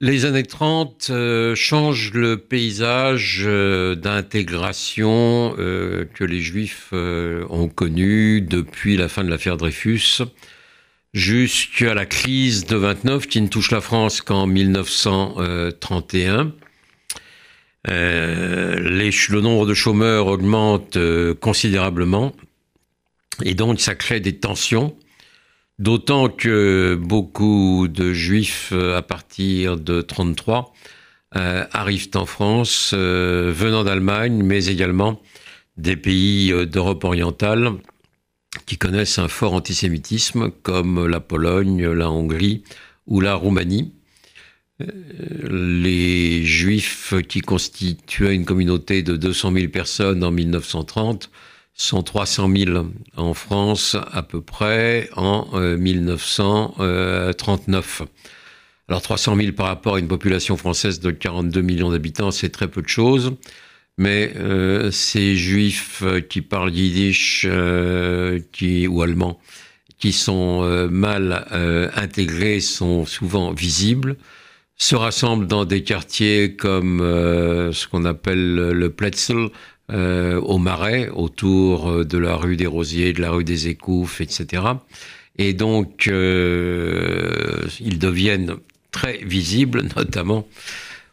Les années 30 euh, changent le paysage euh, d'intégration euh, que les Juifs ont connu depuis la fin de l'affaire Dreyfus jusqu'à la crise de 29 qui ne touche la France qu'en 1931. le nombre de chômeurs augmente considérablement et donc ça crée des tensions D'autant que beaucoup de juifs euh, à partir de 33 euh, arrivent en France euh, venant d'Allemagne, mais également des pays d'Europe orientale qui connaissent un fort antisémitisme comme la Pologne, la Hongrie ou la Roumanie. Les juifs qui constituaient une communauté de 200 000 personnes en 1930 sont 300 000 en France à peu près en 1939. Euh, Alors 300 000 par rapport à une population française de 42 millions d'habitants, c'est très peu de choses. Mais euh, ces juifs qui parlent yiddish euh, qui, ou allemand, qui sont euh, mal intégrés, sont souvent visibles, se rassemblent dans des quartiers comme ce qu'on appelle le Pletzel, euh, au Marais, autour euh, de la rue des Rosiers, de la rue des Écouffes, etc. Et donc, euh, ils deviennent très visibles, notamment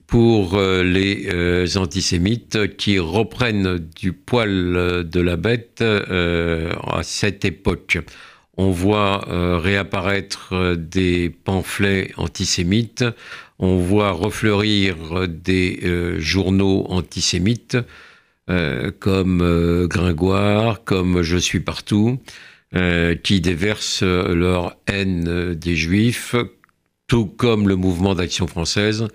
pour euh, les euh, antisémites qui reprennent du poil de la bête à cette époque. On voit réapparaître des pamphlets antisémites, on voit refleurir des journaux antisémites, euh, comme euh, Gringoire, comme Je suis partout, euh, qui déversent leur haine des Juifs, tout comme le mouvement d'action française,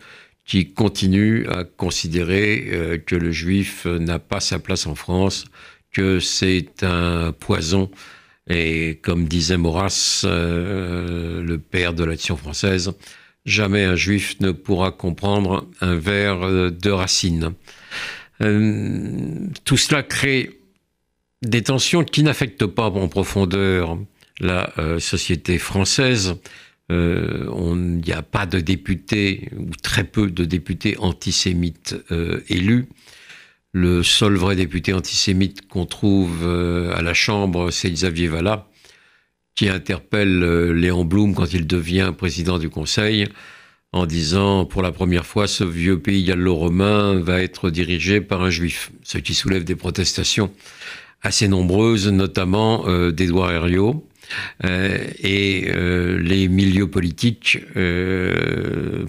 qui continue à considérer que le Juif n'a pas sa place en France, que c'est un poison. Et comme disait Maurras, le père de l'action française, jamais un Juif ne pourra comprendre un vers de Racine. Euh, tout cela crée des tensions qui n'affectent pas en profondeur la euh, société française. Euh, il n'y a pas de députés, ou très peu de députés antisémites élus. Le seul vrai député antisémite qu'on trouve à la Chambre, c'est Xavier Vallat, qui interpelle Léon Blum quand il devient président du Conseil en disant pour la première fois ce vieux pays gallo-romain va être dirigé par un juif, ce qui soulève des protestations assez nombreuses, notamment euh, d'Édouard Herriot. Euh, et euh, les milieux politiques euh,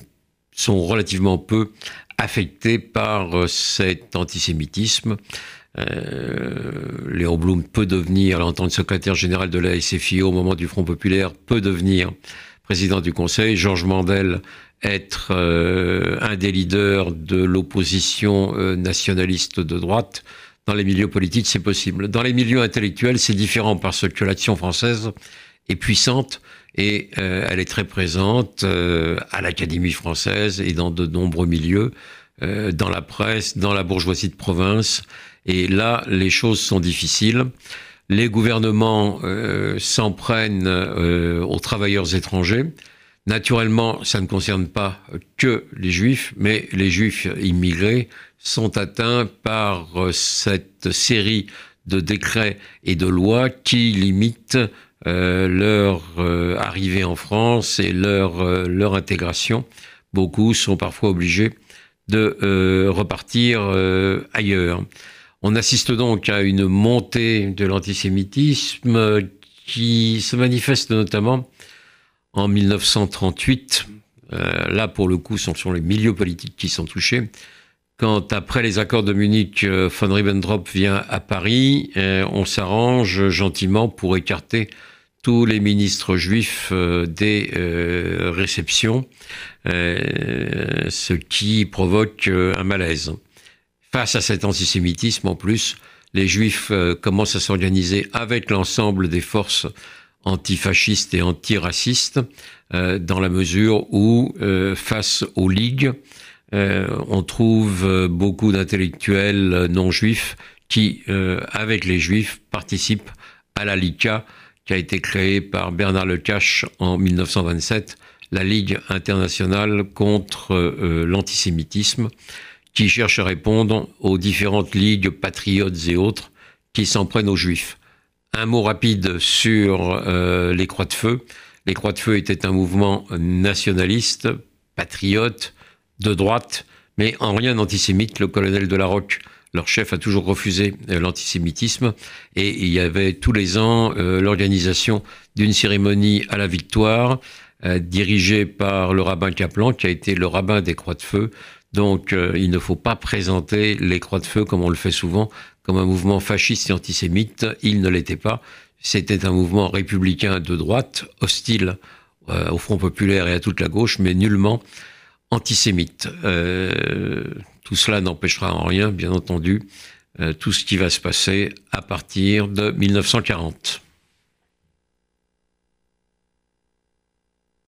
sont relativement peu affectés par cet antisémitisme. Léon Blum peut devenir, en tant que secrétaire général de la SFIO au moment du Front populaire, peut devenir président du Conseil. Georges Mandel être euh, un des leaders de l'opposition euh, nationaliste de droite. Dans les milieux politiques, c'est possible. Dans les milieux intellectuels, c'est différent parce que l'action française est puissante et euh, elle est très présente à l'Académie française et dans de nombreux milieux, dans la presse, dans la bourgeoisie de province. Et là, les choses sont difficiles. Les gouvernements s'en prennent aux travailleurs étrangers. Naturellement, ça ne concerne pas que les juifs, mais les juifs immigrés sont atteints par euh, cette série de décrets et de lois qui limitent euh, leur euh, arrivée en France et leur, leur intégration. Beaucoup sont parfois obligés de repartir ailleurs. On assiste donc à une montée de l'antisémitisme qui se manifeste notamment en 1938. Euh, là, pour le coup, ce sont les milieux politiques qui sont touchés. Quand, après les accords de Munich, euh, von Ribbentrop vient à Paris, euh, on s'arrange gentiment pour écarter tous les ministres juifs des réceptions, ce qui provoque un malaise. Face à cet antisémitisme, en plus, les juifs commencent à s'organiser avec l'ensemble des forces antifasciste et antiraciste, euh, dans la mesure où, euh, face aux ligues, euh, on trouve beaucoup d'intellectuels non juifs qui, avec les juifs, participent à la LICA, qui a été créée par Bernard Lecache en 1927 la Ligue internationale contre l'antisémitisme, qui cherche à répondre aux différentes ligues patriotes et autres qui s'en prennent aux juifs. Un mot rapide sur les Croix de Feu. Les Croix de Feu étaient un mouvement nationaliste, patriote, de droite, mais en rien antisémite. Le colonel de leur chef, a toujours refusé euh, l'antisémitisme. Et il y avait tous les ans euh, l'organisation d'une cérémonie à la victoire, euh, dirigée par le rabbin Kaplan, qui a été le rabbin des Croix de Feu. Donc il ne faut pas présenter les Croix de Feu, comme on le fait souvent, comme un mouvement fasciste et antisémite. Il ne l'était pas. C'était un mouvement républicain de droite, hostile au Front populaire et à toute la gauche, mais nullement antisémite. Euh, tout cela n'empêchera en rien, bien entendu, euh, tout ce qui va se passer à partir de 1940.